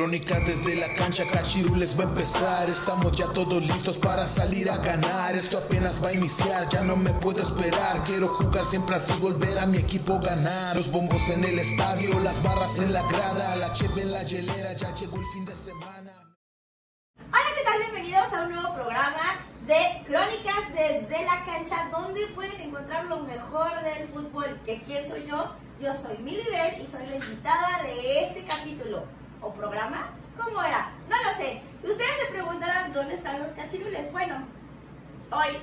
crónica desde la cancha, Cachirules va a empezar. Estamos ya todos listos para salir a ganar. Esto apenas va a iniciar, ya no me puedo esperar. Quiero jugar siempre así, volver a mi equipo ganar. Los bombos en el estadio, las barras en la grada, la cheve en la hielera, ya llegó el fin de semana. Hola, ¿qué tal? Bienvenidos a un nuevo programa de Crónicas desde la cancha, donde pueden encontrar lo mejor del fútbol. ¿Que quién soy yo? Yo soy Mili Bell y soy la invitada de este capítulo o programa. ¿Cómo era? No lo sé. Ustedes se preguntarán dónde están los cachirules. Bueno, hoy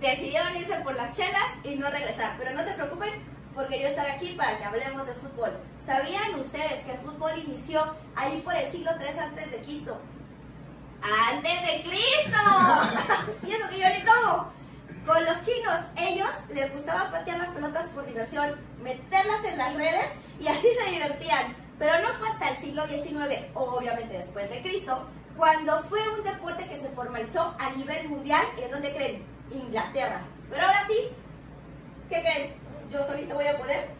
decidieron irse por las chelas y no regresar, pero no se preocupen porque yo estaré aquí para que hablemos de fútbol. ¿Sabían ustedes que el fútbol inició ahí por el siglo 3 antes de Cristo? ¡Antes de Cristo! y eso que yo ni todo. Con los chinos, ellos les gustaba patear las pelotas por diversión, meterlas en las redes y así se divertían. Pero no fue hasta el siglo XIX, obviamente después de Cristo, cuando fue un deporte que se formalizó a nivel mundial. ¿Y en dónde creen? Inglaterra. Pero ahora sí, ¿qué creen? Yo solita voy a poder.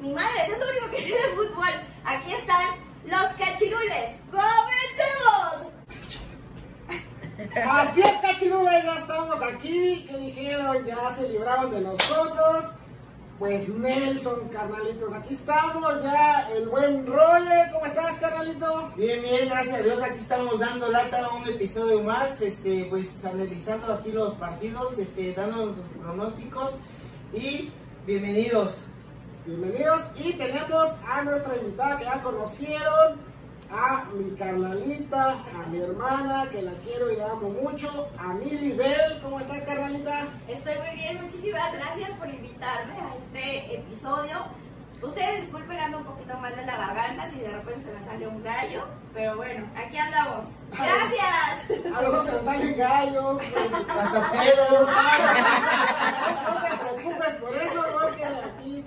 Mi madre, es lo único que sé de fútbol. Aquí están los cachirules. ¡Comencemos! Así es, cachirules, ya estamos aquí. ¿Qué dijeron? Ya se libraron de nosotros. Pues Nelson, carnalitos, aquí estamos ya. El buen Roger, ¿cómo estás, carnalito? Bien, bien, gracias a Dios, aquí estamos dando lata a un episodio más, este, pues analizando aquí los partidos, este, dando los pronósticos y bienvenidos. Bienvenidos y tenemos a nuestra invitada que ya conocieron, a mi carnalita, a mi hermana, que la quiero y la amo mucho, a Mili Bell, ¿cómo estás, carnalita? Estoy muy bien, muchísimas gracias por invitarme a este episodio. Ustedes disculpen, ando un poquito mal de la garganta si de repente se me sale un gallo, pero bueno, aquí andamos. ¡Gracias! A los dos se nos salen gallos, Hasta Pedro. no te preocupes por eso, porque aquí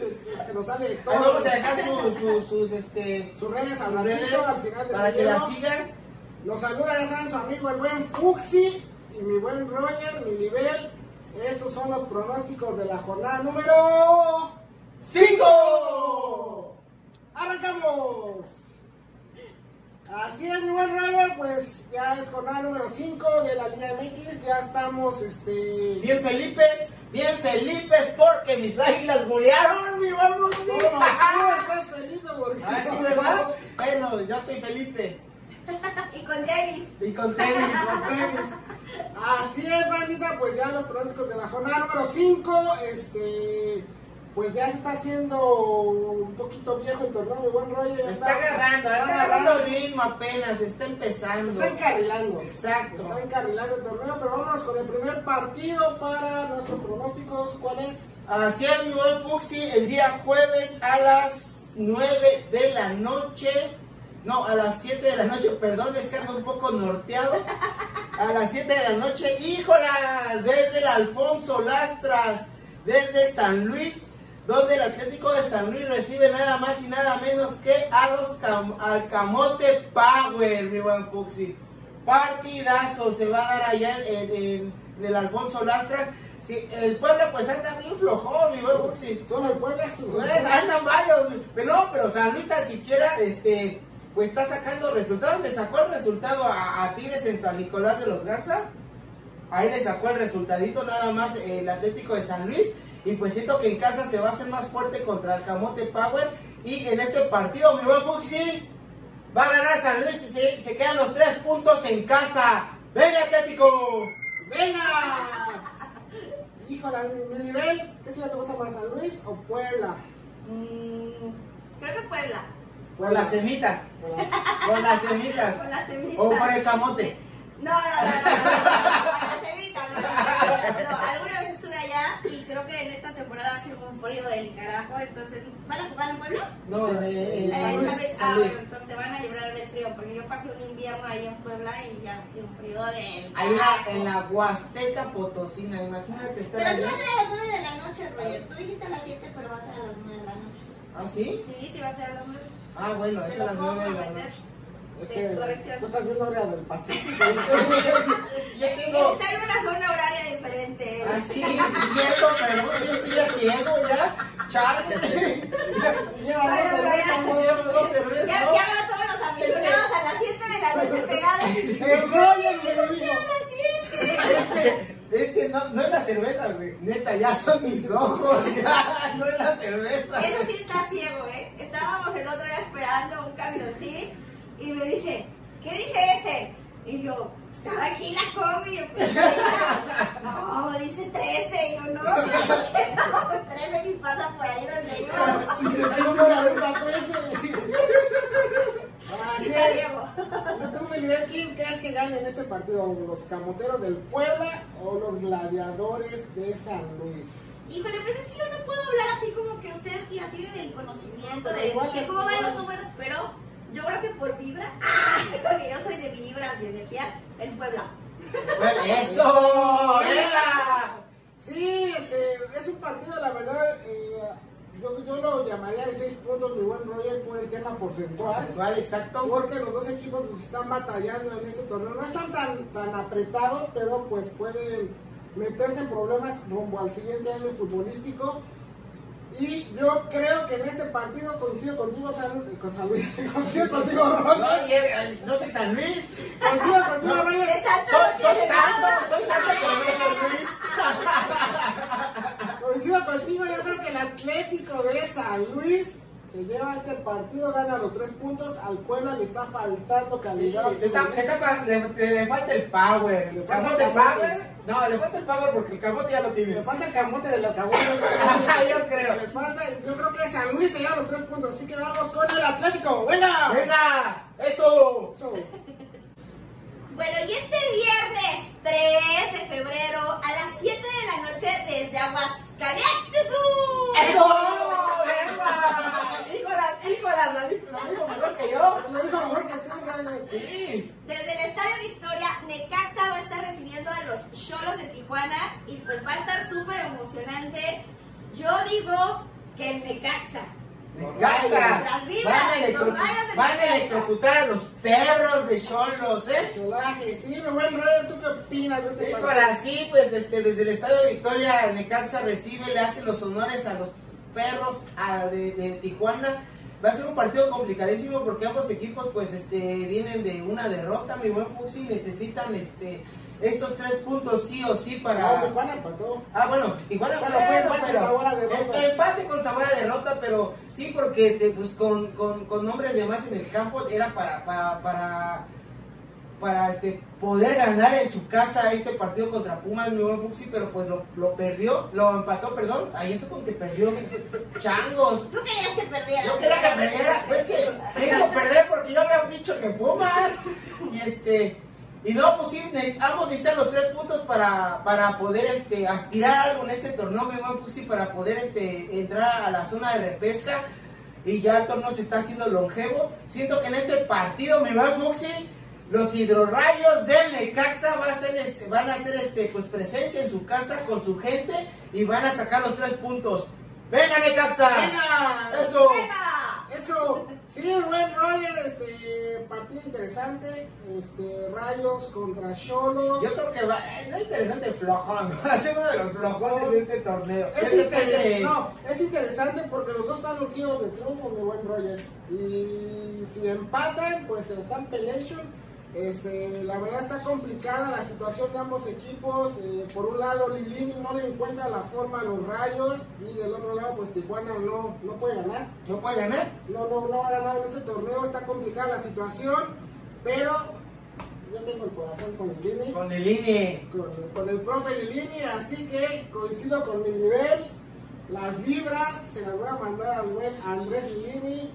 se nos sale todo. vamos a dejar su- su- sus, este, sus redes al sus redes ratito, al final del para que la sigan. Nos saluda, ya saben, su amigo el buen Fuxi y mi buen Roger, mi nivel. Estos son los pronósticos de la jornada número 5. ¡Arrancamos! Así es, mi buen Roger, pues ya es jornada número 5 de la Liga MX. Ya estamos, este. Bien Felipes, bien Felipes, porque mis águilas golearon, mi hermano. ¿Cómo tú estás, Felipe? Porque- Ah, sí, ¿verdad? Bueno, yo estoy Felipe. y con Davis. Y con tenis, con tenis. Así es, bandita, pues ya los pronósticos de la jornada número 5, este, pues ya se está haciendo un poquito viejo el torneo, mi buen rollo, ya Está agarrando, está agarrando ritmo apenas, está empezando. Está encarrilando. Exacto. Está encarrilando el torneo, pero vámonos con el primer partido para nuestros pronósticos. ¿Cuál es? Así es, mi buen Fuxi, el día jueves a las 9 de la noche. No, a las 7 de la noche, perdón, es que ando un poco norteado. A las 7 de la noche, híjolas, desde el Alfonso Lastras, desde San Luis, donde el Atlético de San Luis recibe nada más y nada menos que a los Cam- al Camote Power, mi buen Fuxi. Partidazo se va a dar allá en, en- en el Alfonso Lastras. Sí, el Puebla pues anda bien flojón, mi buen Fuxi. Son el Puebla. Andan varios, pero no, pero San Luis tan siquiera, este, pues está sacando resultados. Le sacó el resultado a, a Tigres en San Nicolás de los Garza. Ahí le sacó el resultadito nada más el Atlético de San Luis. Y pues siento que en casa se va a hacer más fuerte contra el Camote Power. Y en este partido, mi buen Fuxi, va a ganar San Luis y se, se quedan los tres puntos en casa. ¡Venga, Atlético! ¡Venga! Híjole, mi nivel, ¿qué ciudad te gusta más, San Luis o Puebla? Mm, creo que Puebla. Por las semitas. Por las semitas. Con la semita. O por el camote. No, no, no, no, no, con la semita, no, no, no, Alguna vez estuve allá creo que en esta temporada ha sido un frío del carajo, entonces, ¿van a jugar en Puebla? No, eh, Eh, eh, San Luis. San Luis. San Ah, bueno, entonces se van a librar del frío, porque yo pasé un invierno ahí en Puebla y ya ha sido un frío del Ahí en carajo. la, en la Huasteca Potosina, imagínate estar Pero sí allá. va a ser a las 9 de la noche, Roger. Tú dijiste a las 7, pero va a ser a las 9 de la noche. ¿Ah, sí? Sí, sí va a ser a las 9. Ah, bueno, es a las 9 de la noche. Noche. Es Sí, que corrección. tú estás viendo área del Pacífico. Yo tengo. Está en una zona horaria diferente. Ah, sí, sí, es cierto, pero yo estoy ya ciego ya. Chale. Ya. ¿no? Cervezas, Ya, veo a todos los aficionados a las El Roger me lo dijo. Es que, es que no, no es la cerveza, güey. Neta, ya son mis ojos. Ya, no es la cerveza. Eso sí está ciego, ¿eh? Estábamos el otro día esperando un camioncín y me dice, ¿qué dice ese? Y yo, estaba aquí la combi. Y yo, pues, no, dice 13. Y yo, no, claro que no, 13 ni pasa por ahí donde yo. Si te tengo la verdad, pues. Así Está es. ciego. ¿Y tú, Miguel, quién crees que gane en este partido? ¿Los camoteros del Puebla o los gladiadores de San Luis? Híjole, pues es que yo no puedo hablar así como que ustedes que ya tienen el conocimiento de, cómo van los números, pero yo creo que por vibra, ¡ah! porque yo soy de vibras y energías, el Puebla. Bueno, ¡Eso! ¡Venga! Sí, este, es un partido, la verdad, eh, yo, yo lo llamaría de 6 puntos, mi buen Roger, por el tema porcentual. Porcentual, exacto. Porque los dos equipos pues, están batallando en este torneo. No están tan, tan apretados, pero pues pueden meterse en problemas rumbo al siguiente año futbolístico. Y yo creo que en este partido coincido contigo, San, con San Luis, coincido contigo, Roger. No, no soy San Luis. Coincido contigo. Exacto, Soy, santo, soy santo, pero no soy Luis. Coincido contigo, yo creo que el Atlético de San Luis se lleva este partido, gana los tres puntos, al Puebla le está faltando Sí, calidad. le, está- le está le- le- le falta el power. Le ¿Le falta el power? No, le falta el power porque el camote ya lo tiene. Le falta el camote de la camote. Yo creo. Les falta, yo creo que San Luis se lleva los tres puntos, así que vamos con el Atlético. ¡Venga! ¡Venga! ¡Eso! Eso. Bueno, y este viernes 3 de febrero a las 7 de la noche desde Aguascalientes. ¡Eso! ¡Venga! ¡Híjola, híjola! Lo dijo, lo dijo mejor que yo. Lo dijo mejor que tú. Sí. Desde el Estadio Victoria, Necaxa va a estar recibiendo a los Cholos de Tijuana y pues va a estar súper emocionante. Yo digo que el Necaxa. Las vibras, Van a, electro- van Necaxa. electrocutar a los perros de Cholos, ¿eh? Cholaje, sí, mi buen Roger, ¿tú qué opinas de este Híjole, partido? así pues este, desde el Estadio Victoria Necaxa recibe, le hace los honores a los perros a- de, de Tijuana. Va a ser un partido complicadísimo porque ambos equipos pues este vienen de una derrota, mi buen Fuxi, necesitan este estos tres puntos sí o sí No, para... Tijuana empató. Ah, bueno, Tijuana Bueno, fue empate con sabor a derrota. em- Empate con sabor a derrota, pero sí, porque te- pues, con, con, con nombres de más en el campo era para, para, para, para este, poder ganar en su casa este partido contra Pumas, mi buen Fuxi, pero pues lo, lo perdió, lo empató, perdón. Ahí esto como que perdió. Changos. ¿Tú querías que perdiera? Yo quería que perdiera, pues que me hizo perder porque yo había dicho que Pumas. Y este. Y no, pues sí, ambos necesitan los tres puntos para, para poder este, aspirar algo en este torneo, mi buen Fuxi, para poder este, entrar a la zona de repesca. Y ya el torneo se está haciendo longevo. Siento que en este partido, mi buen Fuxi, los hidrorrayos del Necaxa van a hacer, este, van a hacer este, pues, presencia en su casa con su gente y van a sacar los tres puntos. ¡Venga, Necaxa! ¡Venga! ¡Eso! ¡Venga! Eso, sí, mi buen Roger, este, partido interesante, este, Rayos contra Cholos. Yo creo que va, eh, no es interesante flojón, va a ser uno de los flojones de este torneo. Es, interesante, no, es interesante porque los dos están urgidos de triunfo, mi buen Roger. Y si empatan, pues están pelation. Este, la verdad está complicada la situación de ambos equipos. Eh, por un lado, Lilini no le encuentra la forma a los rayos. Y del otro lado, pues Tijuana no, no puede ganar. ¿No puede ganar? No, no, no ha ganado en este torneo. Está complicada la situación. Pero yo tengo el corazón con Lilini. Con con, con el profe Lilini, así que coincido con mi nivel. Las vibras se las voy a mandar al buen Andrés Lilini,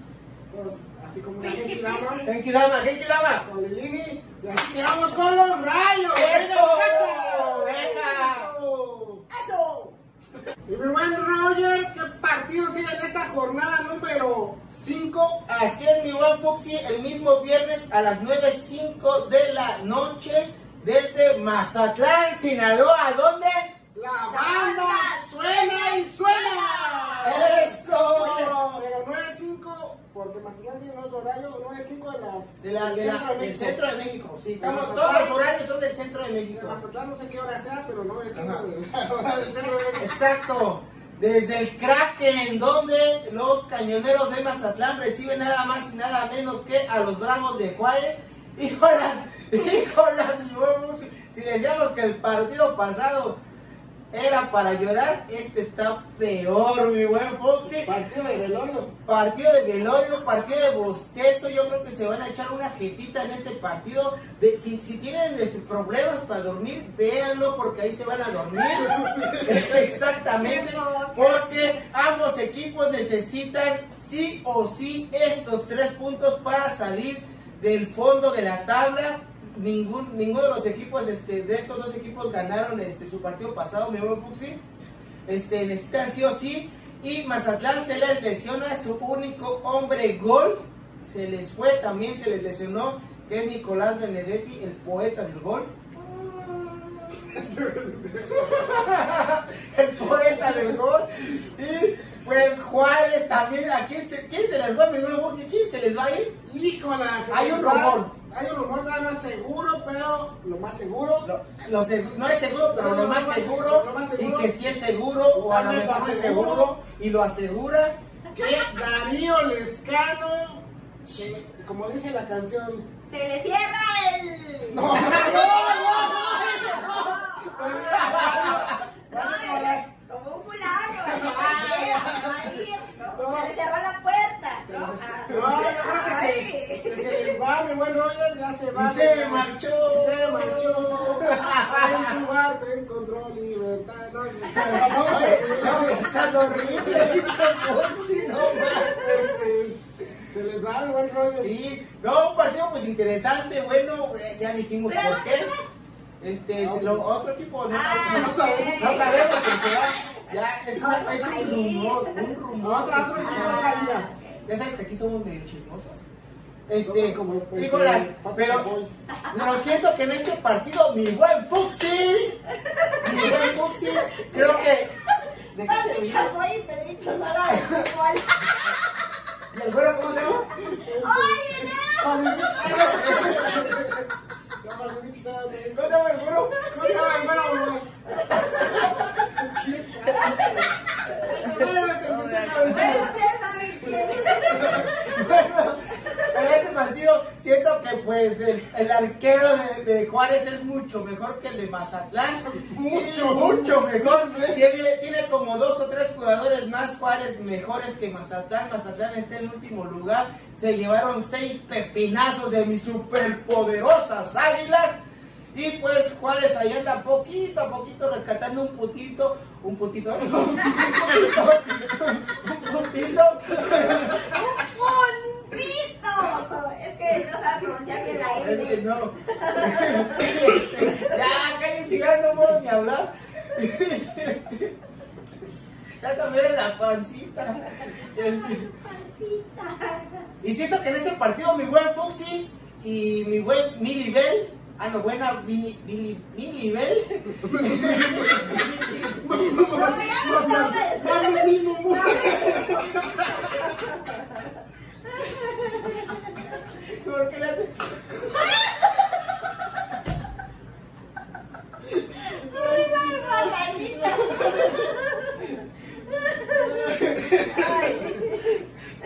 pues, así como una qué dama. Genki Dama, Genki Dama. con Lilini. Y así que vamos con los rayos. ¡Eso! ¡Venga! ¡Eso! Y mi buen Roger, ¿qué partido sigue en esta jornada número 5? Así es, mi buen Fuxi, el mismo viernes a las 9.05 de la noche desde Mazatlán, Sinaloa. ¿Dónde? La banda suena y suena. ¡Eso! Pero 9-5, porque Mazatlán tiene otro horario, 9-5 de las De la, de la- centro de del centro de México. Sí, estamos, De todos Mazatlán. los horarios son del centro de De México. Mazatlán no sé qué hora sea, pero 9-5 Ajá. de la hora del centro de México. Exacto. Desde el Kraken, donde los cañoneros de Mazatlán reciben nada más y nada menos que a los Bravos de Juárez. Y ahora, Híjolas, mi buen Fuxi. Si decíamos que el partido pasado era para llorar, este está peor, mi buen Foxy. Partido de velorio. Partido de velorio, partido de bostezo. Yo creo que se van a echar una jetita en este partido. Si, si tienen este, problemas para dormir, véanlo porque ahí se van a dormir. Exactamente. Porque ambos equipos necesitan sí o sí estos tres puntos para salir del fondo de la tabla. Ningún, ninguno de los equipos, este, de estos dos equipos ganaron este, su partido pasado, mi buen Fuxi. Este, necesitan sí o sí. Y Mazatlán se les lesiona su único hombre gol. Se les fue, también se les lesionó, que es Nicolás Benedetti, el poeta del gol. el poeta del gol. Y pues Juárez también. ¿A quién se, quién se les va, mi buen Fuxi? ¿Quién se les va a ir? Se Hay un rumor. Hay un rumor, no es seguro, pero lo más seguro. Lo- lo seg- no es seguro, pero lo más seguro, Lo más seguro. y que sí es seguro, o a lo mejor es seguro y lo asegura. Que Darío Lescano, que, como dice la canción. Se le cierra el. No, no, no. ¿No? Se le cerró la puerta. ¿no? Ah, yo creo que se, va, mi buen Roger, ya se va. Se marchó. Se marchó. En su barco encontró libertad. No, no, está horrible. Este, Se les va, mi buen Roger. Sí, no, un partido pues interesante, bueno, eh, ya dijimos por qué. Este, otro equipo no, Ah, sabemos. no sabemos. Ya, es, una- es un rumor, un rumor. Otro la liga. Ya sabes que aquí somos medio chismosos. Este, papi pero lo siento que en este partido mi buen Fuxi, mi buen Fuxi, creo que. ¿De qué te Papi ríes? Chapoy y Pedrito Sola de fútbol. ¿Y el güero cómo se llama? ¡Oye, La Manuich sabe. ¿Cómo se llama el güero? ¿Cómo se llama el hermano? Bueno, en este partido siento que pues el, el arquero de, de Juárez es mucho mejor que el de Mazatlán. Mucho, mucho mejor. Tiene, tiene como dos o tres jugadores más Juárez mejores que Mazatlán. Mazatlán está en último lugar. Se llevaron seis pepinazos de mis superpoderosas águilas. Y pues Juárez ahí anda poquito a poquito rescatando un putito, un putito, un putito, un putito. ¡Puntito! Es que no sabe pronunciar bien la Es que L. no. ya, cállense, ya no puedo ni hablar. ya también en la pancita. Y siento que en este partido mi buen Fuxi y mi buen Milibel, ah no, buena. Dame el mismo mundo. ¿por qué le hace?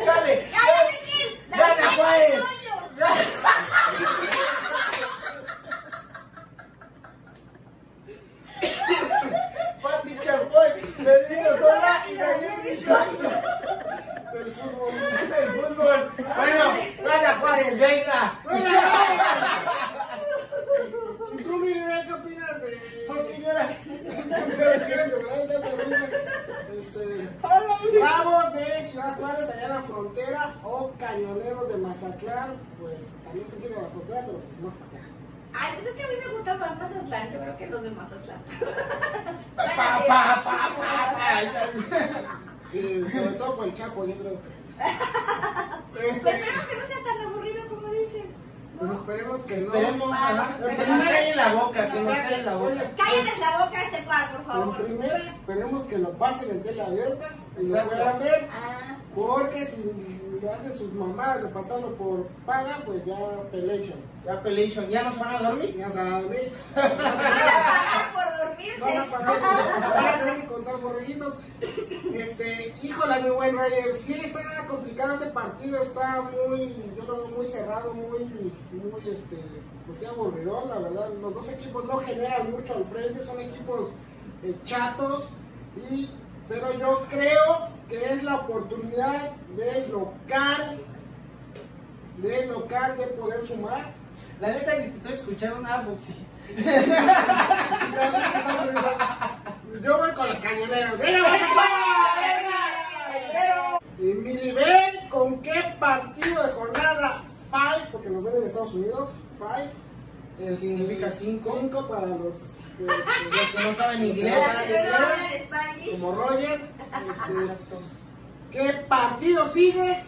¡Chale! ¡Ya, ya sé quién! ¡Gana ¡Dame Juárez! Benito Sola y Daniel Bisoño. Del fútbol. El fútbol. Bueno, gana Juárez, venga. ¿Y tú, Miguel, qué opinas de.? ¿Por qué lloras? Este. Bravos de Ciudad Juárez, allá en la frontera, o Cañoneros de Mazatlán, pues también se tiene la frontera, pero más para acá. Ay, pues es que a mí me gusta más Mazatlán, yo creo que los de Mazatlán. Pa, pa, pa, pa, pa. Y sobre todo por el Chapo, yo creo. Pues Este, espero que no sea tan aburrido como dicen. pues esperemos que no. Esperemos, ajá, que nos cae en la boca, que nos cae en la boca. Cállenles la boca a este par, por En favor. primera, esperemos que lo pasen en tele abierta y lo puedan ver. Ah, Porque si lo hacen sus mamás de pasarlo por paga, pues ya pelation. Ya Pelation, ¿ya nos van a dormir? Ya saben. van a pagar por dormirse. Van a pagar, van a tener que contar borreguitos. Este, híjole, mi buen Roger, sí está complicado este partido, está muy, yo lo veo muy cerrado, muy, muy, este, pues sí, aburridor, la verdad. Los dos equipos no generan mucho al frente, son equipos eh, chatos, y, pero yo creo que es la oportunidad del local, del local de poder sumar. La neta ni te estoy escuchando nada, Foxy. Yo voy con los cañoneros. ¡Venga, venga! Y mi nivel, ¿con qué partido de jornada 5? Porque nos ven en Estados Unidos, 5. Significa cinco. 5 para los que, Los que no saben inglés. Como Roger. Este, ¿Qué partido sigue?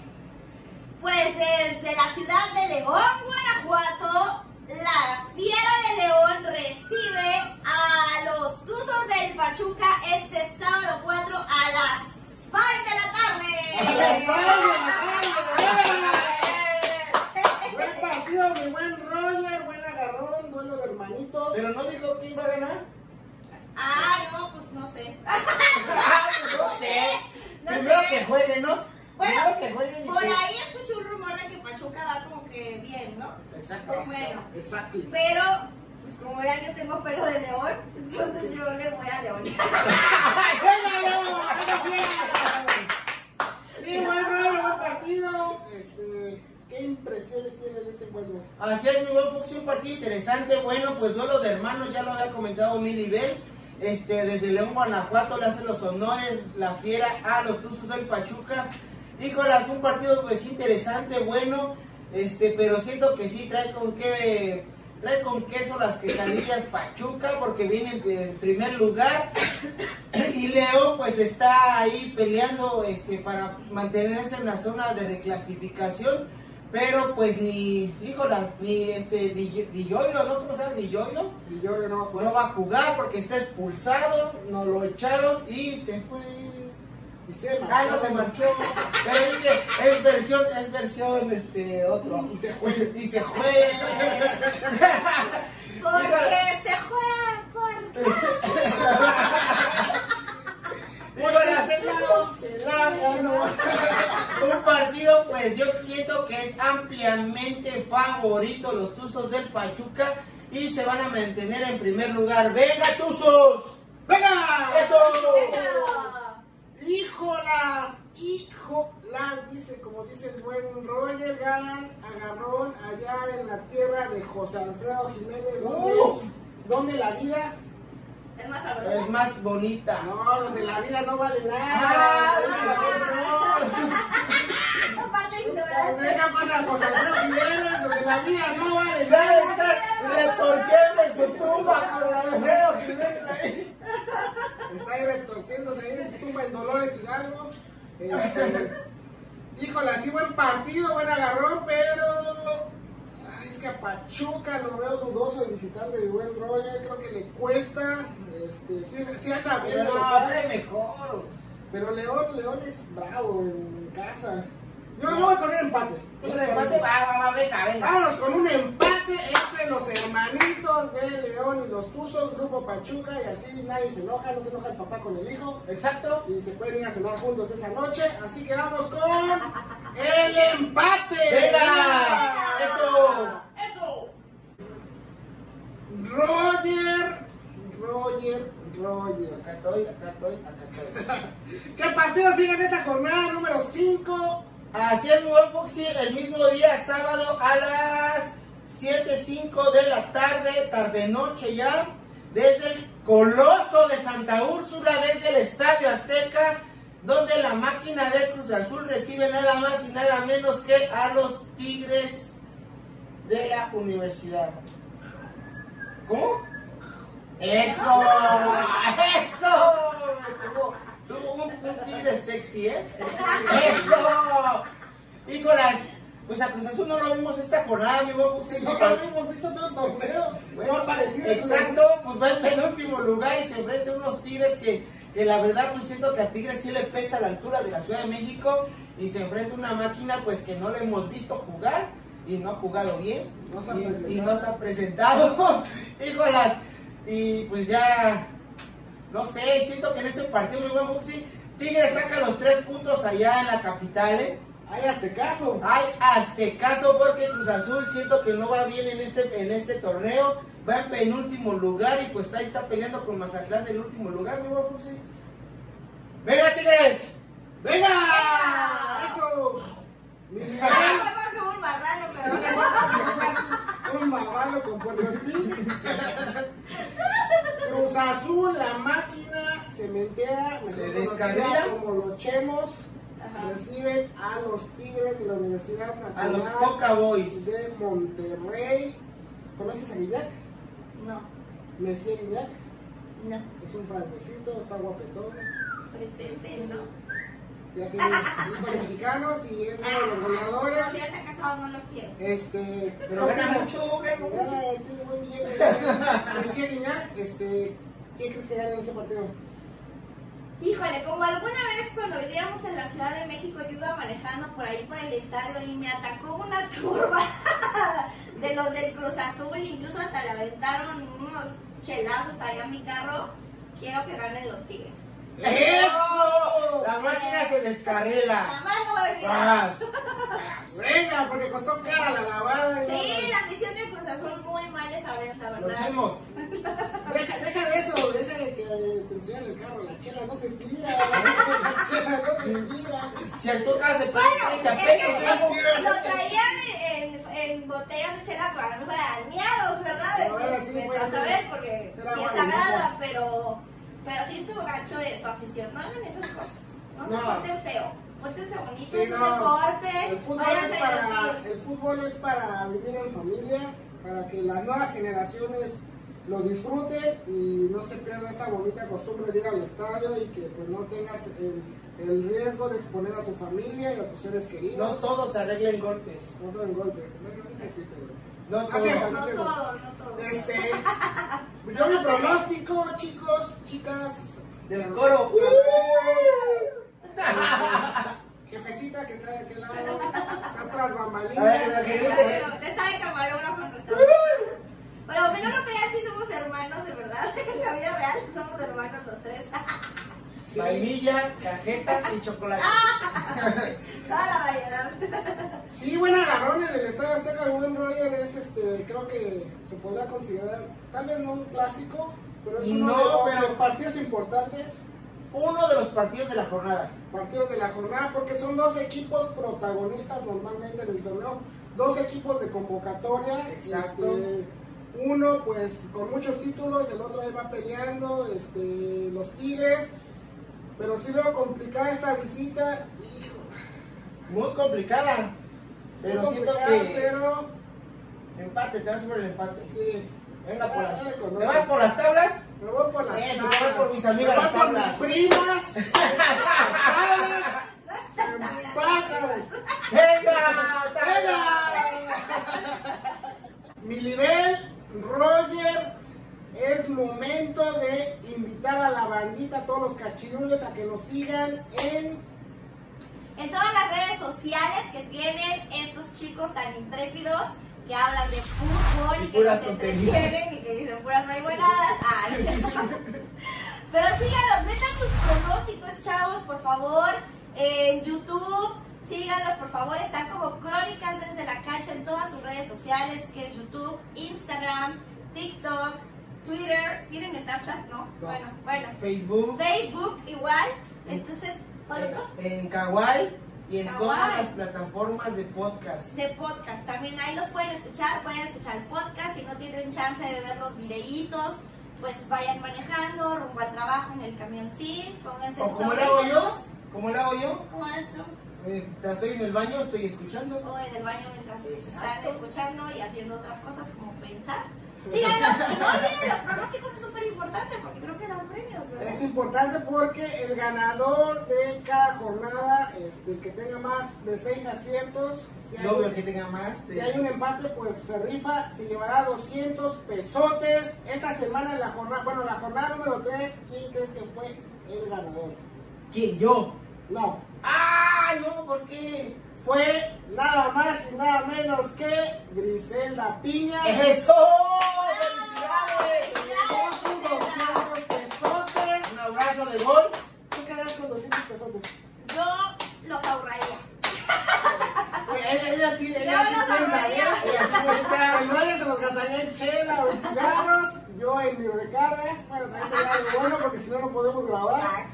Pues desde la ciudad de León, Guanajuato, la Fiera de León recibe a los Tuzos del Pachuca este sábado 4 a las 5 de la tarde. Buen partido, mi buen Roger, buen agarrón, duelo de hermanitos. Pero no dijo quién va a ganar. Ah, no, pues no sé. No sé. No Primero sé. que jueguen, ¿no? Bueno, que Por que- ahí escuché un rumor de que Pachuca va como que bien, ¿no? Exacto. Bueno, Exacto. pero pues como era yo tengo pelo de león, entonces yo le voy a León. Sí, buen Roger, buen partido. Este, ¿Qué impresiones tienes de este encuentro? Así es, mi buen Foxy, un partido interesante. Bueno, pues duelo de hermanos, ya lo había comentado mi nivel. Este, desde León, Guanajuato, le hace los honores la fiera a los Tuzos del Pachuca. Híjolas, un partido pues interesante, bueno, este, pero siento que sí trae con qué, trae con queso las quesadillas Pachuca, porque viene en primer lugar. Y León pues está ahí peleando este, para mantenerse en la zona de reclasificación. Pero pues ni, híjola, ni este, ni, ni Yoyo, ¿no? ¿Cómo se llama? Ni Yoyo. Y yo no va a No jugar. va a jugar porque está expulsado, nos lo echaron y se fue. Y se Ah, no se marchó. Pero es que es versión, es versión, este, otro. Y se fue. Y se fue. Porque se juega por no. Un partido, pues yo siento que es ampliamente favorito los Tuzos del Pachuca y se van a mantener en primer lugar. ¡Venga, Tuzos! ¡Venga! ¡Eso! ¡Híjolas! ¡Híjolas! Dice, como dice el buen Roger, ganan agarrón allá en la tierra de José Alfredo Jiménez, donde la vida, Es más Es sabroso. más bonita. no, donde la vida no vale Ah, nada. De Donde la vida no vale nada. está retorciendo en su tumba con la Alfredo Jiménez ahí. Está ahí retorciéndose ahí en su tumba en Dolores Hidalgo. Este, híjole, así buen partido, buen agarrón, pero es que a Pachuca lo veo dudoso de visitar de buen Roger, creo que le cuesta. Este, sí, sí anda bien No, local, es mejor. pero León, León es bravo en casa. Yo, yo voy con un empate. ¿Qué Un les empate, parece? va, va, va, venga, venga. Vámonos con un empate entre los hermanitos de León y los Tuzos, Grupo Pachuca, y así nadie se enoja, no se enoja el papá con el hijo. Exacto. y se pueden ir a cenar juntos esa noche. Así que vamos con el empate. ¡Venga! Eso. Roger, Roger, Roger. Acá estoy, acá estoy, acá estoy. ¿Qué partido sigue en esta jornada número 5? Así es, buen Foxy, el mismo día, sábado, a las 7.05 de la tarde, tarde-noche ya, desde el Coloso de Santa Úrsula, desde el Estadio Azteca, donde la máquina de Cruz Azul recibe nada más y nada menos que a los Tigres de la Universidad. ¿Cómo? ¡Eso! ¡Eso! Tuvo, un, un tigre sexy, ¿eh? ¡Eso! Híjolas, pues a Cruz Azul no lo vimos esta jornada, mi buen Fuxi. No lo hemos visto todo el torneo. No ha aparecido. Exacto, pues va en penúltimo lugar y se enfrenta a unos Tigres que, que la verdad pues siento que a Tigres sí le pesa la altura de la Ciudad de México y se enfrenta a una máquina pues que no le hemos visto jugar y no ha jugado bien No se ha y, no se ha presentado. Híjolas, y pues ya No sé, siento que en este partido, mi buen Fuxi, Tigres saca los tres puntos allá en la capital, ¿eh? Ay, hazte caso. Ay, hazte caso porque Cruz Azul siento que no va bien en este, en este torneo. Va en penúltimo lugar y pues ahí está peleando con Mazatlán del último lugar, mi buen Fuxi. ¡Venga, Tigres! ¡Venga! ¡Venga! ¡Eso! Fue como un marrano, pero un marrano con Puerto. Cruz Azul, la máquina cementera, Se descarrila. como los Chemos, Ajá. reciben a los Tigres de la Universidad A Nacional los Coca Boys. de Monterrey. ¿Conoces a Guillac? No, Messier Guillac. no, Es un francesito, está guapetón. presente, no. Ya tiene hijos mexicanos y es uno de los goleadores. Si ya está casado, no lo quiero. Este, Pero gana mucho, gana tiene buen billete. Este, ¿quién crees que gana en ese partido? Híjole, como alguna vez cuando vivíamos en la Ciudad de México, yo iba manejando por ahí por el estadio y me atacó una turba de los del Cruz Azul, incluso hasta le aventaron unos chelazos ahí a mi carro. Quiero que ganen los Tigres. ¡Eso! La máquina se descarrila. Jamás lo voy a olvidar. Vas. Venga, porque costó cara la lavada. Sí, la misión del Cruz Azul muy mal esa vez, la Lo verdad. echemos. Deja, deja de eso, deja de que te enseñan el carro. La chela no se tira. La chela no se tira. Si al toca se Bueno, 30 es pesos, que ¿no? lo, lo traían en, botellas de chela, pero a lo mejor dañados, ¿verdad? Entonces, sí me a ser. ver porque sí es bonita. sagrada, pero, pero sí estuvo gacho de su afición. No hagan esas cosas. No se No. porten feo. Pórtense bonito, Sí, es un no. deporte. El fútbol, es para, el fútbol es para vivir en familia, para que las nuevas generaciones lo disfruten y no se pierda esta bonita costumbre de ir al estadio y que pues no tengas el, el riesgo de exponer a tu familia y a tus seres No queridos. todos se arreglen golpes. No todo en golpes. Existe. No Ah, cierto, todos. No todo, no todo. Este, yo mi pronóstico, chicos, chicas, Del coro. jefecita que está de aquel lado, está tras A ver, bambalinas. la que- Te está de camarógrafo no está. Pero no lo crean, sí somos hermanos, de verdad. En la vida real somos hermanos los tres. Sí. Vainilla, cajeta y chocolate. Toda la variedad. Sí, buen agarrón en el Estadio Azteca, buen Roger es, este, creo que se podría considerar, tal vez no un clásico, pero es uno No, de los pero- partidos importantes, Uno de los partidos de la jornada. partidos de la jornada, porque son dos equipos protagonistas normalmente en el torneo, dos equipos de convocatoria, Exacto. este, uno pues con muchos títulos, el otro ahí va peleando, este, los Tigres, pero sí veo complicada esta visita, hijo, Muy complicada. Pero siento que pero empate, te vas por el empate. sí. Venga por las. ¿Te vas por las tablas? Me voy por las Eso, tablas. me voy por mis amigas Me las por tablas. mis primas. Empatas. ¡Venga! ¡Venga! Milibel, Roger, es momento de invitar a la bandita, a todos los cachirules, a que nos sigan en En todas las redes sociales que tienen estos chicos tan intrépidos que hablan de fútbol y, Y que nos entretienen y que dicen puras marihuanadas. Ay, Pero síganos, metan sus pronósticos, chavos, por favor, en YouTube. Síganos, por favor, están como Crónicas desde la cancha en todas sus redes sociales, que es YouTube, Instagram, TikTok, Twitter. ¿Tienen Snapchat? No. No. Bueno, bueno. Facebook, Facebook igual. Entonces. En, Kawaii y en Kawaii. todas las plataformas de podcast. de podcast. También ahí los pueden escuchar, pueden escuchar podcast. Si no tienen chance de ver los videitos, pues vayan manejando, rumbo al trabajo en el camioncín, pónganse O como le hago yo, como le hago yo, ¿Cómo eso? mientras estoy en el baño, estoy escuchando. O en el baño mientras están Exacto. escuchando y haciendo otras cosas como pensar. Síganos, y no olviden los pronósticos, es súper importante porque creo que dan premios, ¿verdad? Es importante porque el ganador de cada jornada, este, el que tenga más de 6 aciertos, si hay, Yo veo que tenga más. de- si hay un empate, pues se rifa, se llevará 200 pesotes. Esta semana en la jornada, bueno, la jornada número 3, ¿quién crees que fue el ganador? ¿Quién? Yo. No, ¡Ah! No, ¿por qué? Fue nada más y nada menos que Griselda Piña. ¡Eso! Sus 200 pesotes. de gol, ¿tú qué harías con 200 pesos? Yo los ahorraría. Ella, ella sí, ella Yo sí los ahorraría. ella, ella sí se los gastaría en chela o en cigarros, yo en mi recarga. Bueno, también sería algo bueno porque si no, no podemos grabar.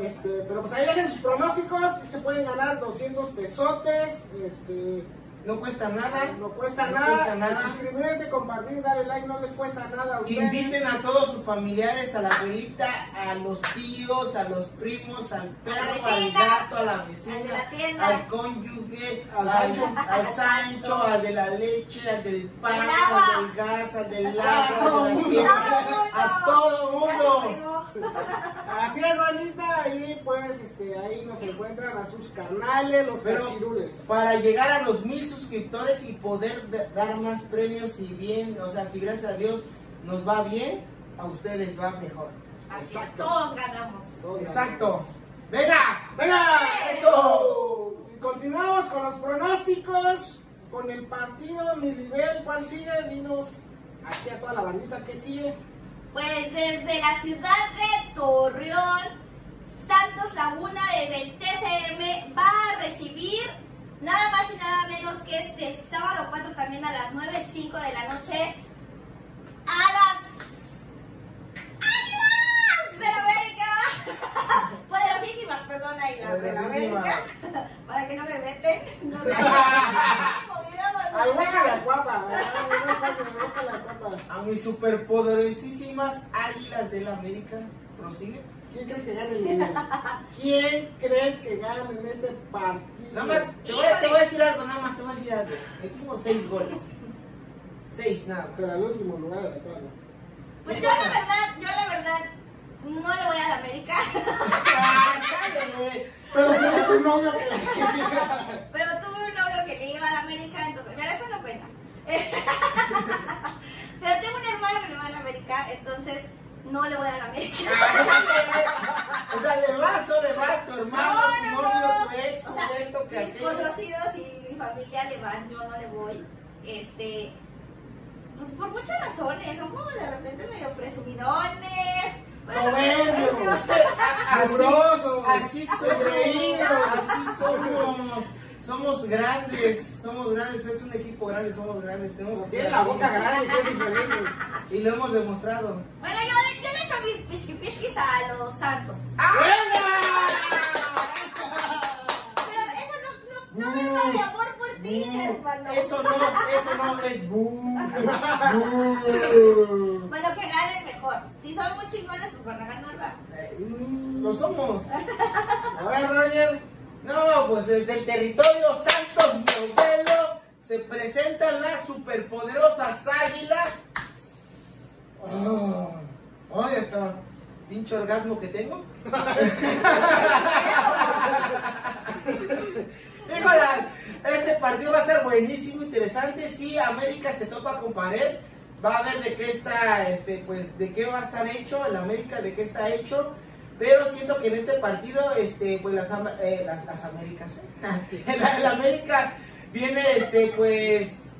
Este, pero pues ahí dejen sus pronósticos y se pueden ganar 200 pesotes. Este, No cuesta nada. no cuesta No nada. cuesta nada. Suscribirse, compartir, darle like, no les cuesta nada a ustedes. Inviten a todos sus familiares, a la abuelita, a los tíos, a los primos, al perro, al gato, a la vecina, al cónyuge, Al al, Sancho. al Sancho, al de la leche, al del pan, Al del gas, al del A agua, todo al de la mundo. tierra, a todo mundo. Así es, bandita, y pues este, ahí nos encuentran a sus canales, los Pero cachirules. para llegar a los mil suscriptores y poder da- dar más premios y bien, o sea, si gracias a Dios nos va bien, a ustedes va mejor. Así Exacto. todos ganamos. Todos Exacto. ¡Venga! ¡Venga! ¡Eso! Y continuamos con los pronósticos, con el partido, mi nivel, ¿cuál sigue? Dinos aquí a toda la bandita que sigue. Pues desde la ciudad de Torreón, Santos Laguna, desde el TCM, va a recibir nada más y nada menos que este sábado 4 también a las 9.05 de la noche a las Poderosísimas, perdón, Águilas de la. América. Para que no me veten. No sé. Hueca la cuapa. A mis superpoderosísimas águilas del América. ¿Prosigue? ¿Quién crees que gane? ¿Quién crees que gane en este partido? Nada más, te voy, a, te voy a decir algo, nada más te voy a decir algo. Metimos seis goles. Seis nada Pero al último lugar de la tabla. Pues yo la verdad, yo la verdad, no le voy a la América. Pero tienes un novio que la Pero tuve un novio que le iba a la América, entonces, mira, eso no cuenta. Pero tengo un hermano que le va a la América, entonces no le voy a la América. O sea, le vas, no le vas, tu hermano, tu No, no, novio, no. tu ex, O sea, tu esto, que mis conocidos y mi familia le van, yo no le voy. Este, pues por muchas razones, son como de repente medio presumidones. Soberbios. Así, Mugrosos. así somos, Engreídos. así somos. Somos grandes, somos grandes, es un equipo grande, somos grandes, tenemos que Tiene la así. boca grande, que es diferente. Y lo hemos demostrado. Bueno, yo, le- yo le echo mis pisquipishquis a los santos. Eso no, va de amor por ti, hermano. Eso no, eso no es bu. Bueno, que ganen mejor. Si son muy chingones, pues van a ganar, va. Eh, Lo somos. A ver, Roger. No, pues desde el territorio Santos Modelo se presentan las superpoderosas águilas. Oh, ay, hasta pinche orgasmo que tengo. Híjole, este partido va a ser buenísimo, interesante. Sí, América se topa con pared. Va a ver de qué está, este, pues, de qué va a estar hecho el América, de qué está hecho. Pero siento que en este partido, este, pues las, eh, las, las Américas, ¿eh? el, el América viene, este, pues,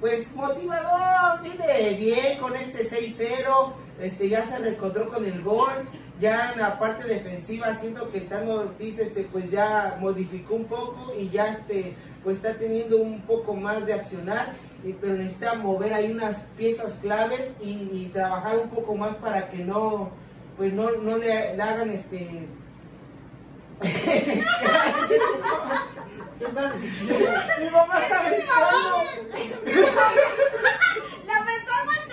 pues motivador, viene bien con este 6-0, este, ya se reencontró con el gol, ya en la parte defensiva siento que el Tano Ortiz, este, pues ya modificó un poco y ya, este, pues está teniendo un poco más de accionar, y- pero necesita mover ahí unas piezas claves y, y trabajar un poco más para que no, pues no, no le, le hagan, este, mi mamá está gritando. Apretó el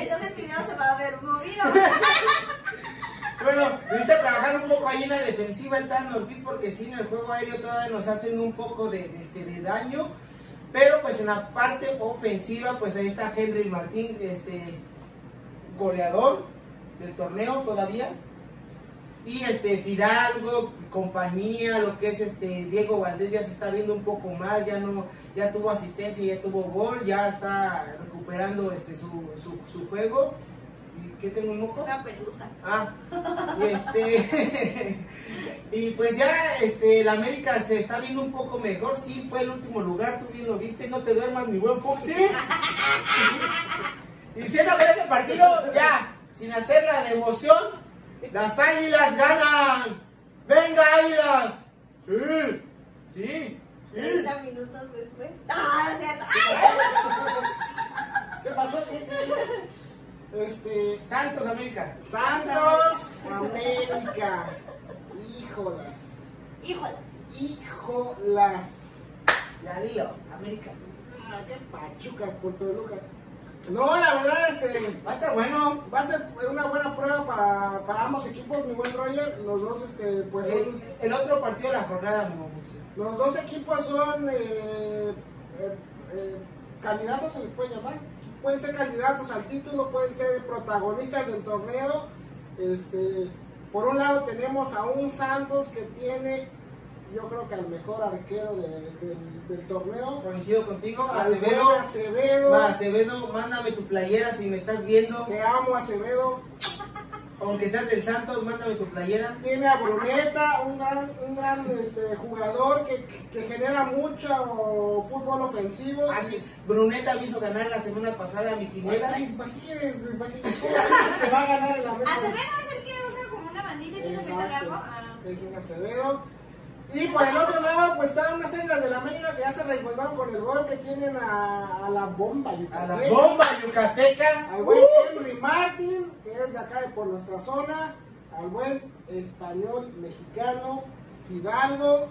entonces el video se va a ver movido. Bueno, necesita trabajar un poco ahí en la defensiva el Tano Ortiz porque sí, en el juego aéreo todavía nos hacen un poco de, de, este, de daño. Pero pues en la parte ofensiva, pues ahí está Henry Martín, este goleador del torneo todavía. Y este Fidalgo, compañía, lo que es este Diego Valdés ya se está viendo un poco más, ya no, ya tuvo asistencia, ya tuvo gol, ya está recuperando este su, su, su juego. ¿Y qué tengo un moco? Una pelusa. Ah, y este. y pues ya este, el América se está viendo un poco mejor. Sí, fue el último lugar, tú bien lo viste. No te duermas, mi buen Foxy. y siendo que ese partido, ya, sin hacer la devoción, Las águilas ganan. Venga, águilas. Sí, sí, sí. 30 minutos después. ¡Ah, cierto! ¿Qué pasó? ¿Qué- qué- Este, Santos América. Santos América. Híjolas. Híjole. Híjolas. Ya dilo, América. Ah, qué pachucas por Toluca. No, la verdad, este, Va a estar bueno. va a ser una buena prueba para, para ambos equipos, mi buen Roger. Los dos, este, pues son, El, el otro partido de la jornada, mi los dos equipos son eh, eh, eh, candidatos, se les puede llamar. Pueden ser candidatos al título, pueden ser protagonistas del torneo. Este, por un lado tenemos a un Santos que tiene, yo creo que al mejor arquero de- del, del torneo. Coincido contigo. Acevedo. Acevedo. Va, Acevedo, mándame tu playera si me estás viendo. Te amo, Acevedo. Aunque seas del Santos, mándame tu playera. Tiene a Bruneta, un gran, un gran este, jugador que, que genera mucho fútbol ofensivo. Ah, sí. Bruneta me hizo ganar la semana pasada mi quiniela. ¿para qué para qué- ¿Cómo crees que va a ganar el América? Acevedo es el que usa como una bandita y tiene Exacto. largo. Ah. Es Acevedo. Y por el otro lado, pues están unas águilas del América que ya se reencontraron con el gol que tienen a, a la bomba. A la yucateca. bomba yucateca. Al buen Henry Martin, que es de acá de por nuestra zona. Al buen español mexicano Fidalgo.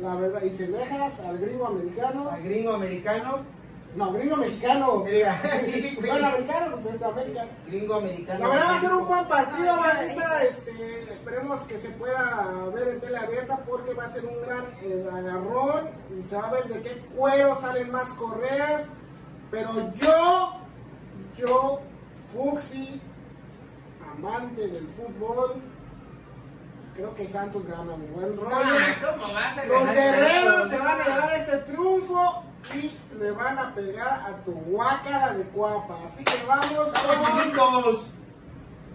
La verdad, y Cenejas, al gringo americano. Al gringo americano. No, gringo mexicano. Sí, No, el americano, pues América. Gringo americano. La verdad va a ser un buen partido, bandita. Este, esperemos que se pueda ver en tele abierta porque va a ser un gran eh, agarrón y se va a ver de qué cuero salen más correas. Pero yo, yo, Fuxi, amante del fútbol, creo que Santos gana, mi buen rollo. Ah, ¿cómo vas a Los ganar guerreros se van a llevar este triunfo y le van a pegar a tu guácara de cuapa. Así que vamos Vamos.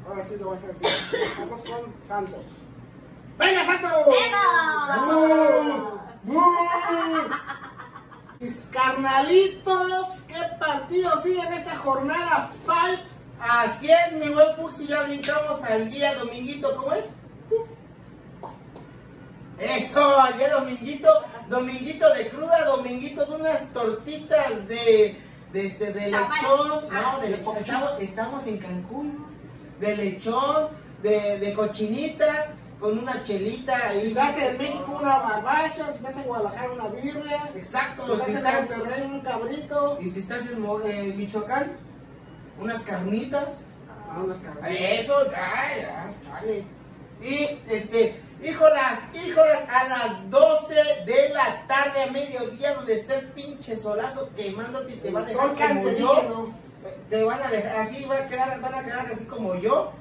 Ahora sí lo vas a decir. Vamos con Santos. ¡Venga, Santos! ¡Venga! Mis carnalitos, qué partido sigue en esta jornada 5. Así es, mi buen Fuxi, ya brincamos al día dominguito, ¿cómo es? Eso, día dominguito, dominguito de cruda, dominguito de unas tortitas de, de, este, de lechón, Ah, no, de lechón, estamos, estamos en Cancún, de lechón, de, de cochinita, con una chelita Si ahí. estás en México, una barbacha. Si estás en Guadalajara, una birria. Si Exacto, estás si en estás, Monterrey, un cabrito. y si estás en Mo- eh, Michoacán, unas carnitas. Ah, unas carnitas. Eso, ay, ay, chale. Y, este, híjolas, híjolas, a las 12 de la tarde, a mediodía, donde está el pinche solazo quemándote y te va a dejar como yo. Te van a dejar, así va a quedar, van a quedar así como yo.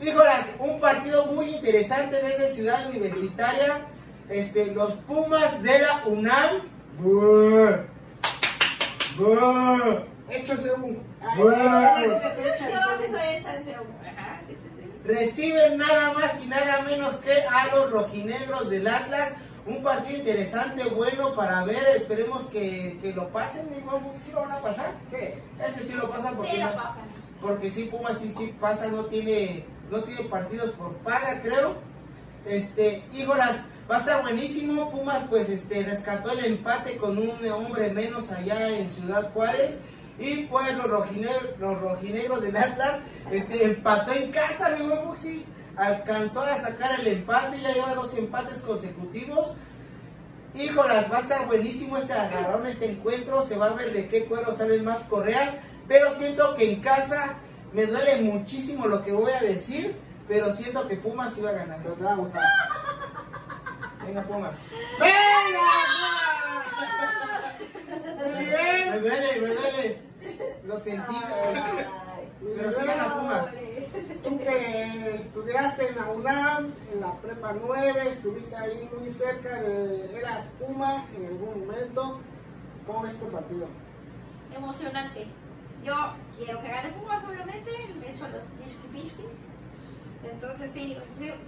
Híjolas, un partido muy interesante desde Ciudad Universitaria. Este, los Pumas de la UNAM. Buh. Buh. Échense un. Un. Reciben nada más y nada menos que a los rojinegros del Atlas. Un partido interesante, bueno para ver. Esperemos que, que lo pasen. mi buen ¿Sí lo van a pasar? Sí. Ese sí lo pasan porque, Sí, no- lo pasan. porque sí, Pumas sí, sí pasa, no tiene, no tiene partidos por paga, creo. Este, híjolas, va a estar buenísimo. Pumas, pues, este, rescató el empate con un hombre menos allá en Ciudad Juárez. Y pues los rojinegros, los rojinegros del Atlas, este, empató en casa, mi buen Fuxi. Alcanzó a sacar el empate, ya lleva dos empates consecutivos. Híjolas, va a estar buenísimo este agarrón, este encuentro. Se va a ver de qué cuero salen más correas. Pero siento que en casa me duele muchísimo lo que voy a decir. Pero siento que Pumas iba a ganar. Pero te va a gustar. Venga, Pumas. ¡Venga! Muy Me bien. duele, me duele. Lo sentí. Pero sigan a Pumas. Tú que estudiaste en la UNAM, en la Prepa 9, estuviste ahí muy cerca de. Eras Puma en algún momento. ¿Cómo ves este partido? Emocionante. Yo quiero que gane Pumas, obviamente. Le echo a los pishki pishkis. Entonces, sí.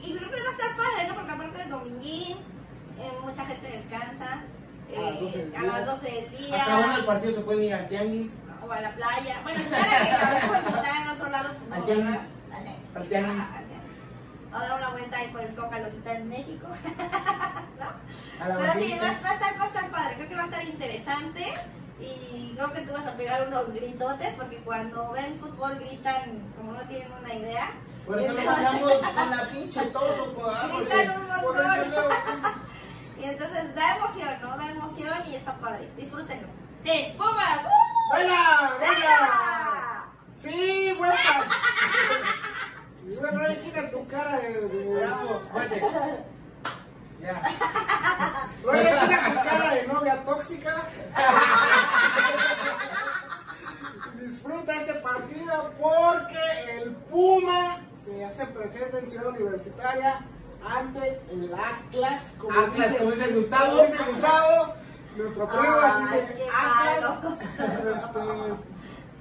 Y creo que va a estar padre, ¿no? Porque aparte es dominguín. eh, mucha gente descansa. A las 12 del eh, a día. las 12 del día. Acabando el partido se pueden ir al tianguis. o a la playa. Bueno, si estar en otro lado, pues, Al tianguis. Al tianguis. A dar una vuelta ahí por el Zócalo si está en México. Pero sí, va, a estar, va a estar padre, creo que va a estar interesante y creo que tú vas a pegar unos gritotes porque cuando ven fútbol gritan como no tienen una idea. Por eso lo mandamos con la pinche toso, por ah, porque- Por eso Y entonces da emoción, ¿no? Da emoción y está padre. Disfrútenlo. Sí, Pumas. ¡Uh! ¡Venga! ¡Venga! ¡Venga! Sí. Bueno, ahí quita tu cara de. Bravo. Ya. Quita tu cara de novia tóxica. Disfruta este partido porque el Puma se hace presente en Ciudad Universitaria ante el Atlas. Como Atlas, como dice Gustavo. como dice Gustavo, nuestro primo, así se Atlas. Este,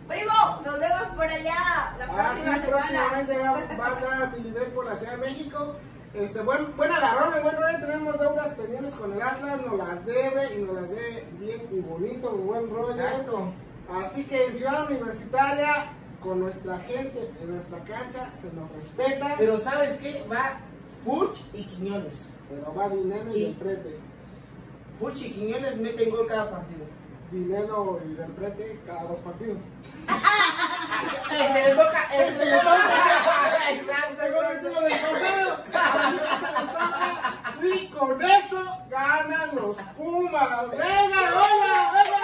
Primo, nos vemos por allá la Ah, próxima sí, semana. próximamente va, va a estar mi nivel por la Ciudad de México. Este, buen, buen agarrón, buen rollo. Tenemos deudas pendientes con el Atlas, nos las debe y nos las debe bien y bonito, buen rollo. Exacto. Así que en Ciudad Universitaria, con nuestra gente en nuestra cancha, se nos respeta, pero, Pero ¿sabes qué? Va Fuch y Quiñones. va dinero y Y- del prete. Fuch y Quiñones meten gol cada partido. Dinero y del prete cada dos partidos. Este le toca, este le toca. Exacto, Y con eso ganan los Pumas. ¡Venga, venga, venga!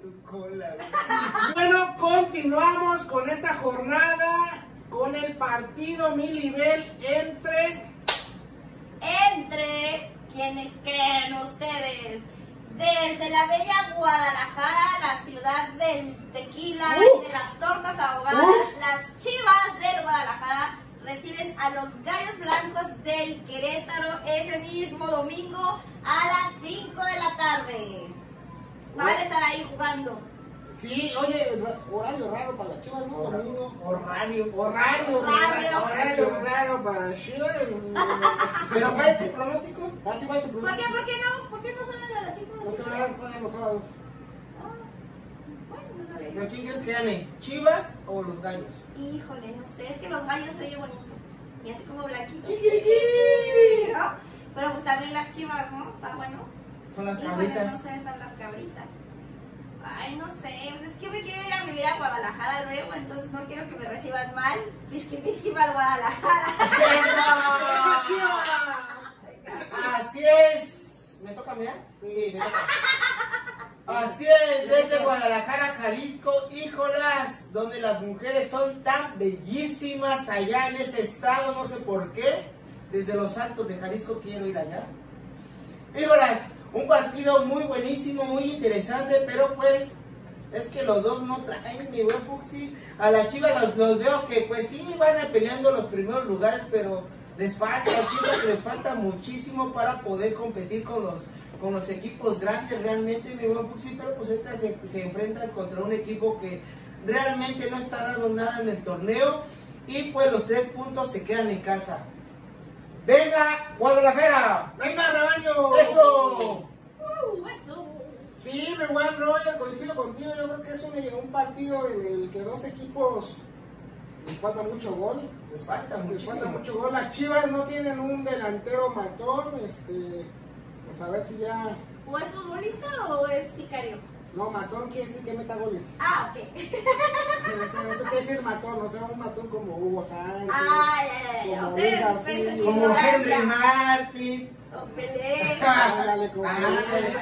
Tu cola. Bueno, continuamos con esta jornada con el partido Milibel entre Entre quienes creen ustedes. Desde la bella Guadalajara, la ciudad del tequila y Uf. de las tortas ahogadas, Uf. las chivas del Guadalajara reciben a los gallos blancos del Querétaro ese mismo domingo a las 5 de la tarde. Van a estar ahí jugando. Sí, oye, horario raro para la Chivas, ¿no? Domingo. Horario. Horario, Horario. horario raro para Chivas. Pero ¿cuál es tu pronóstico? ¿Por qué? ¿Por qué no? ¿Por qué no juegan a las 5 de No la vayas a poner los sábados. Ah, no. ¿Pero quién crees que gane? ¿Chivas o los gallos? Híjole, no sé, es que los gallos se oye bonito. Y así como blanquito. ¿no? Pero pues también las chivas, ¿no? Está bueno. Son las Híjole, cabritas. no sé, están las cabritas. Ay, no sé, pues es que me quiero ir a vivir a Guadalajara luego, entonces no quiero que me reciban mal. Pisqui, pisqui para Guadalajara. Así es. ¿Me toca mirar? Sí, me toca. Así es, desde Guadalajara, Jalisco, híjolas, donde las mujeres son tan bellísimas allá en ese estado, no sé por qué. Desde los altos de Jalisco quiero ir allá. Híjolas, un partido muy buenísimo, muy interesante, pero pues es que los dos no traen mi buen Fuxi. A la Chivas los, veo que pues sí van a peleando los primeros lugares, pero les falta, siento les falta muchísimo para poder competir con los con los equipos grandes realmente, mi buen Fuxi, pero pues ahorita se, se enfrentan contra un equipo que realmente no está dando nada en el torneo y pues los tres puntos se quedan en casa. ¡Venga, Guadalajara! ¡Venga, rebaño! ¡Eso! Uh, eso. Sí, mi buen Roger, coincido contigo. Yo creo que es un, un partido en el que dos equipos les falta mucho gol. Les falta Les falta mucho gol. Las Chivas no tienen un delantero matón. Este, pues a ver si ya. ¿O es futbolista o es sicario? No, matón quiere decir que meta goles. Ah, ok. Eso, eso quiere decir matón, o sea, un matón como Hugo Sánchez. Ah, ya, ya, ya. Como García. Como Henry. Martin, O Pelé. Ándale, como Ah,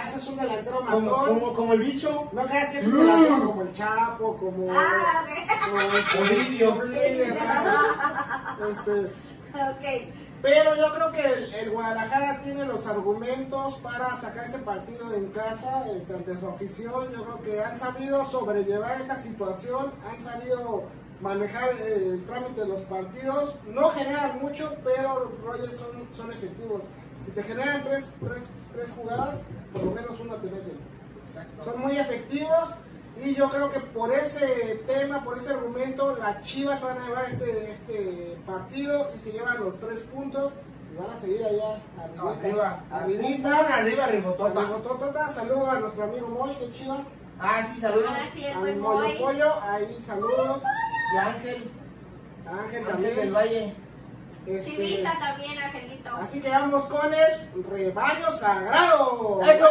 eso es un delantero matón. como, como el bicho. No creas que es un delantero como el Chapo, como. Ah, ok. como Ovidio. Ovidio, Este, Ok. Pero yo creo que el, el Guadalajara tiene los argumentos para sacar este partido en casa este, ante su afición. Yo creo que han sabido sobrellevar esta situación, han sabido manejar eh, el trámite de los partidos. No generan mucho, pero Rogers son, son efectivos. Si te generan tres, tres, tres jugadas, por lo menos uno te mete. Son muy efectivos y yo creo que por ese tema, por ese argumento, las Chivas van a llevar este, este partido y se llevan los tres puntos y van a seguir allá No, arribita, arriba. Un arribita. arriba, ribotota. Saludos a nuestro amigo Moy, que chiva. Ah, sí, saludos. Sí, el A Moyo Moy. Pollo, ahí saludos. Y Ángel, A Ángel Ángel también. del Valle. Este, Chivista también, Angelito. así que vamos con el rebaño sagrado. ¡Eso!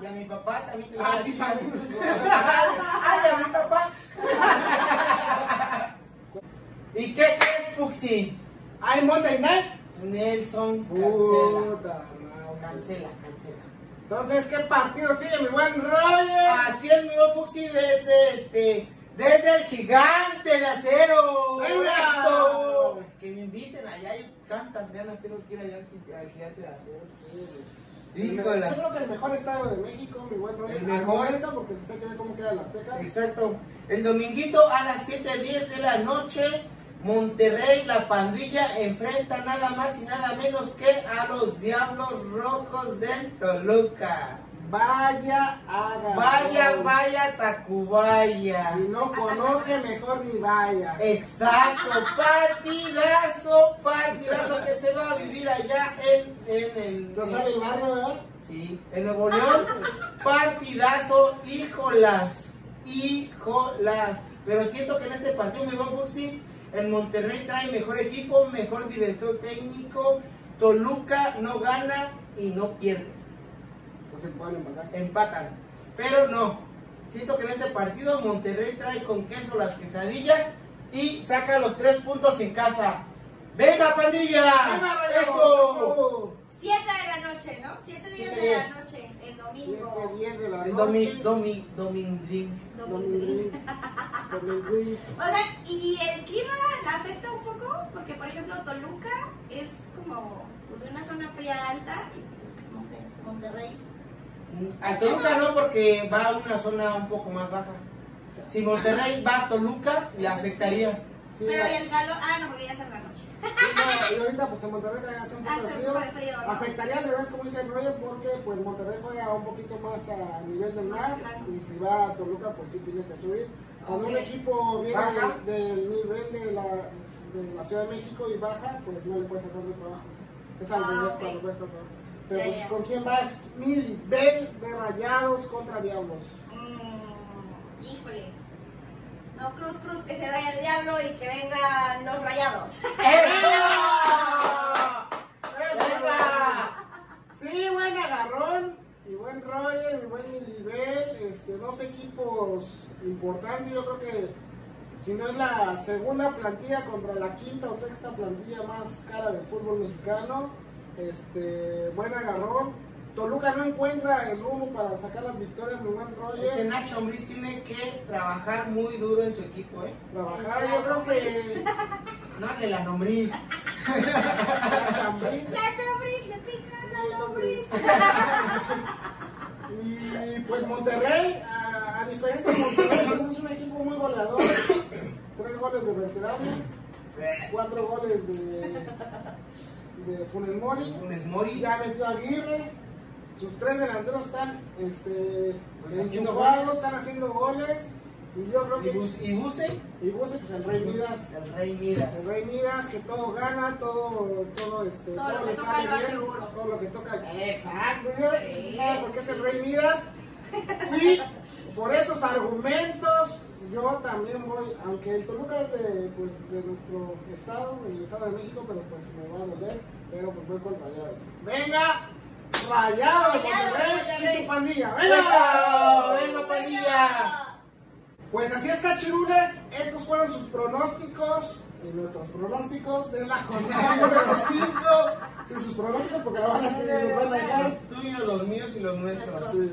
Y a mi papá también. Ah, sí. ¡Ay, a mi papá! ¿Y qué crees, Fuxi? Hay Monday Night. Nelson, cancela. Puta. Cancela, cancela. Entonces, ¿qué partido sigue mi buen Roger? Así es, mi buen Fuxi, desde este. Desde el gigante de acero. Eso. Que me inviten allá, hay tantas ganas tengo que ir allá al gi- al gigante de acero. Híjole. Yo creo que el mejor estado de México, mi buen Roger. El mejor. Porque hay que ver cómo queda la Azteca. Exacto. El dominguito a las 7.10 de la noche, Monterrey, la pandilla, enfrenta nada más y nada menos que a los Diablos Rojos del Toluca. Vaya haga. Vaya, vaya, Tacubaya. Si no conoce, mejor ni vaya. Exacto, partidazo, partidazo que se va a vivir allá en, en el... No sale el barrio, ¿verdad? Sí, en Nuevo León, partidazo, híjolas, híjolas. Pero siento que en este partido, mi buen Fuxi, el Monterrey trae mejor equipo, mejor director técnico, Toluca no gana y no pierde, se pueden empatar. empatan. Pero no, siento que en este partido Monterrey trae con queso las quesadillas y saca los tres puntos en casa. ¡Venga, pandilla! ¡Venga! ¡Eso! 7 de la noche, ¿no? 7 días Siete de la días. noche, el Siete, domingo. diez de la El noche. domi, domi, domindrink. Oigan, ¿y el clima la afecta un poco? Porque, por ejemplo, Toluca es como pues, una zona fría alta y, pues, no sé, Monterrey. A Toluca no, porque va a una zona un poco más baja. Si Monterrey va a Toluca, le afectaría. Sí, Pero y el calor, ah, no, porque ya está en la noche. no, y ahorita pues en Monterrey también hace un poco de frío. frío, ¿no? Afectaría al revés, como dice el rollo, porque pues Monterrey juega un poquito más a nivel del mar Claro. y si va a Toluca pues sí tiene que subir. Cuando un equipo viene de- del nivel de la, de la Ciudad de México y baja, pues no le puede sacar de trabajo. Es al Ah, revés cuando cuesta trabajo. Pero Ya, pues ya. ¿con quién vas? Mil Bell de Rayados contra Diablos. Mm, híjole. No, Cruz, Cruz, que se vaya el diablo y que vengan los rayados. ¡Venga! Sí, buen agarrón y buen Roger y buen nivel, este, dos equipos importantes, yo creo que si no es la segunda plantilla contra la quinta o sexta plantilla más cara del fútbol mexicano, este, buen agarrón. Toluca no encuentra el rumbo para sacar las victorias, mi buen Ese Roger. Nacho Ambriz tiene que trabajar muy duro en su equipo, ¿eh? Trabajar, yo creo que No de la nombriz. la Chambrín- La chambris, le pica la lombriz. Y pues Monterrey, a, a diferencia de Monterrey, pues es un equipo muy goleador. Tres goles de Berterame, cuatro goles de, de Funes Mori. Funes Mori. Ya metió a Aguirre. Sus tres delanteros están este, Pues haciendo están haciendo goles. Y yo creo Y que. Y Buse, Y Buse, pues el Rey Midas. el Rey Midas. El Rey Midas, que todo gana, todo, todo, este, Todo lo que le toca sale lo bien, seguro. todo lo que toca. Exacto, ¿sí? Sí. ¿sabe por qué es el Rey Midas? Y por esos argumentos, yo también voy, aunque el Toluca es de, pues, de nuestro estado, del estado de México, pero pues me va a doler, pero pues voy con Rayados. ¡Venga! Rayados de Monterrey y su pandilla. ¡Venga! ¡Eso! ¡Venga, pandilla! Pues así es, cachirules. Estos fueron sus pronósticos. Y nuestros pronósticos de la jornada número 5. Sí, sus pronósticos porque ahora van a seguir, los van a dejar. Los tuyos, los míos y los nuestros. Sí.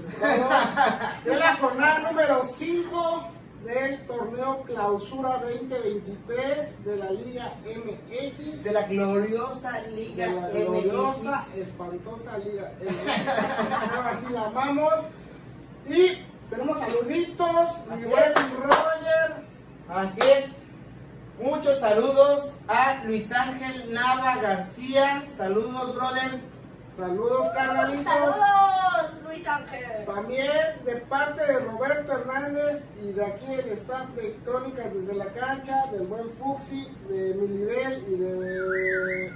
De la jornada número 5 del torneo Clausura 2023 de la Liga MX. De la gloriosa de Liga la gloriosa, MX. espantosa Liga MX. Ahora sí la amamos. Y tenemos saluditos. Mi Así buen es. Roger. Así es. Muchos saludos a Luis Ángel Nava García. Saludos, brother. Saludos, carnalito. Saludos, Luis Ángel. También de parte de Roberto Hernández y de aquí el staff de Crónicas desde la cancha, del buen Fuxi, de Milibel y de.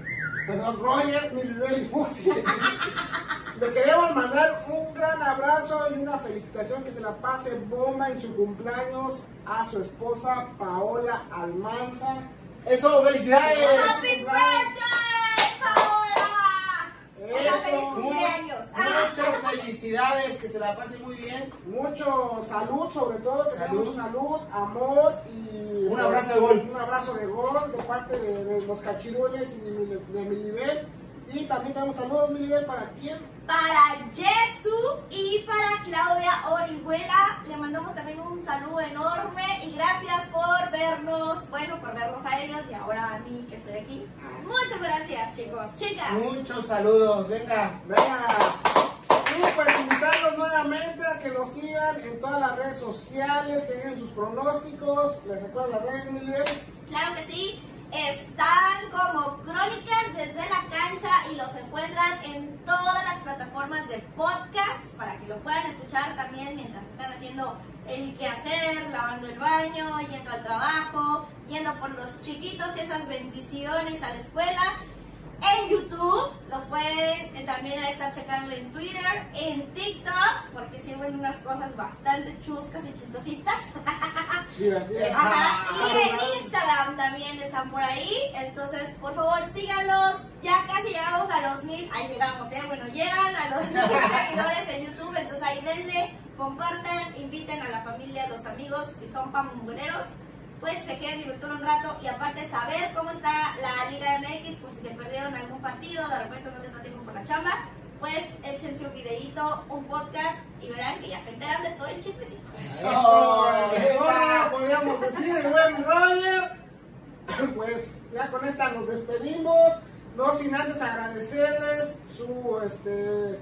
Perdón, Roger, Milibel y Fuxi. Le queremos mandar un gran abrazo y una felicitación que se la pase bomba en su cumpleaños a su esposa Paola Almanza, Eso, felicidades. ¡Happy birthday, Muchas felicidades, que se la pasen muy bien. Mucho salud, sobre todo, que Salud. salud, amor y Un abrazo de gol. Un abrazo de gol de parte de, de los cachirules y de, de mi nivel. Y también tenemos saludos, mi nivel, para quién? Para Jesu y para Claudia Orihuela, le mandamos también un saludo enorme y gracias por vernos, bueno, por vernos a ellos y ahora a mí que estoy aquí. Muchas gracias, chicos, chicas. Muchos saludos, venga. Venga. Y pues invitarlos nuevamente a que nos sigan en todas las redes sociales, que dejen sus pronósticos. Les recuerdo las redes, mi nivel. Claro que sí. Están como crónicas desde la cancha y los encuentran en todas las plataformas de podcast para que lo puedan escuchar también mientras están haciendo el quehacer, lavando el baño, yendo al trabajo, yendo por los chiquitos y esas bendiciones a la escuela. En YouTube los pueden también estar checando en Twitter, en TikTok, porque sirven unas cosas bastante chuscas y chistositas. Y en Instagram también están por ahí. Entonces, por favor, síganlos. Ya casi llegamos a los mil. Ahí llegamos, ¿eh? Bueno, llegan a los mil seguidores en YouTube. Entonces, ahí denle, compartan, inviten a la familia, a los amigos. Si son pamboneros, pues se queden divertir un rato. Y aparte, saber cómo está la Liga MX. Pues si se perdieron algún partido, de repente no les da tiempo por la chamba. Pues échense un videíto, un podcast y verán que ya se enteran de todo el chismecito. Eso, eso podríamos decir el buen Roger. Pues ya con esta nos despedimos. No sin antes agradecerles su este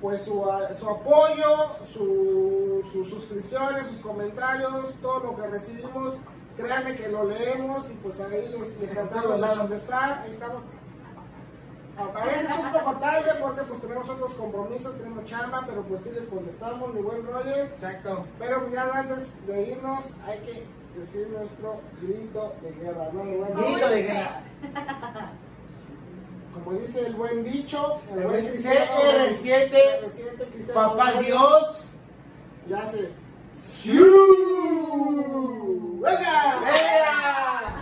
pues su, su apoyo, su, sus suscripciones, sus comentarios, todo lo que recibimos. Créanme que lo leemos y pues ahí les, les tratamos de contestar. Ahí estamos. A veces un poco tarde porque pues tenemos otros compromisos, tenemos chamba, pero pues sí les contestamos, mi buen Roger. Exacto. Pero ya antes de irnos hay que decir nuestro grito de guerra, ¿no? buen? Grito de guerra. Como dice el buen bicho, el buen CR7, Cristiano, R7, Cristiano Papá Dios. Ya se. ¡Siu! ¡Venga! ¡Venga!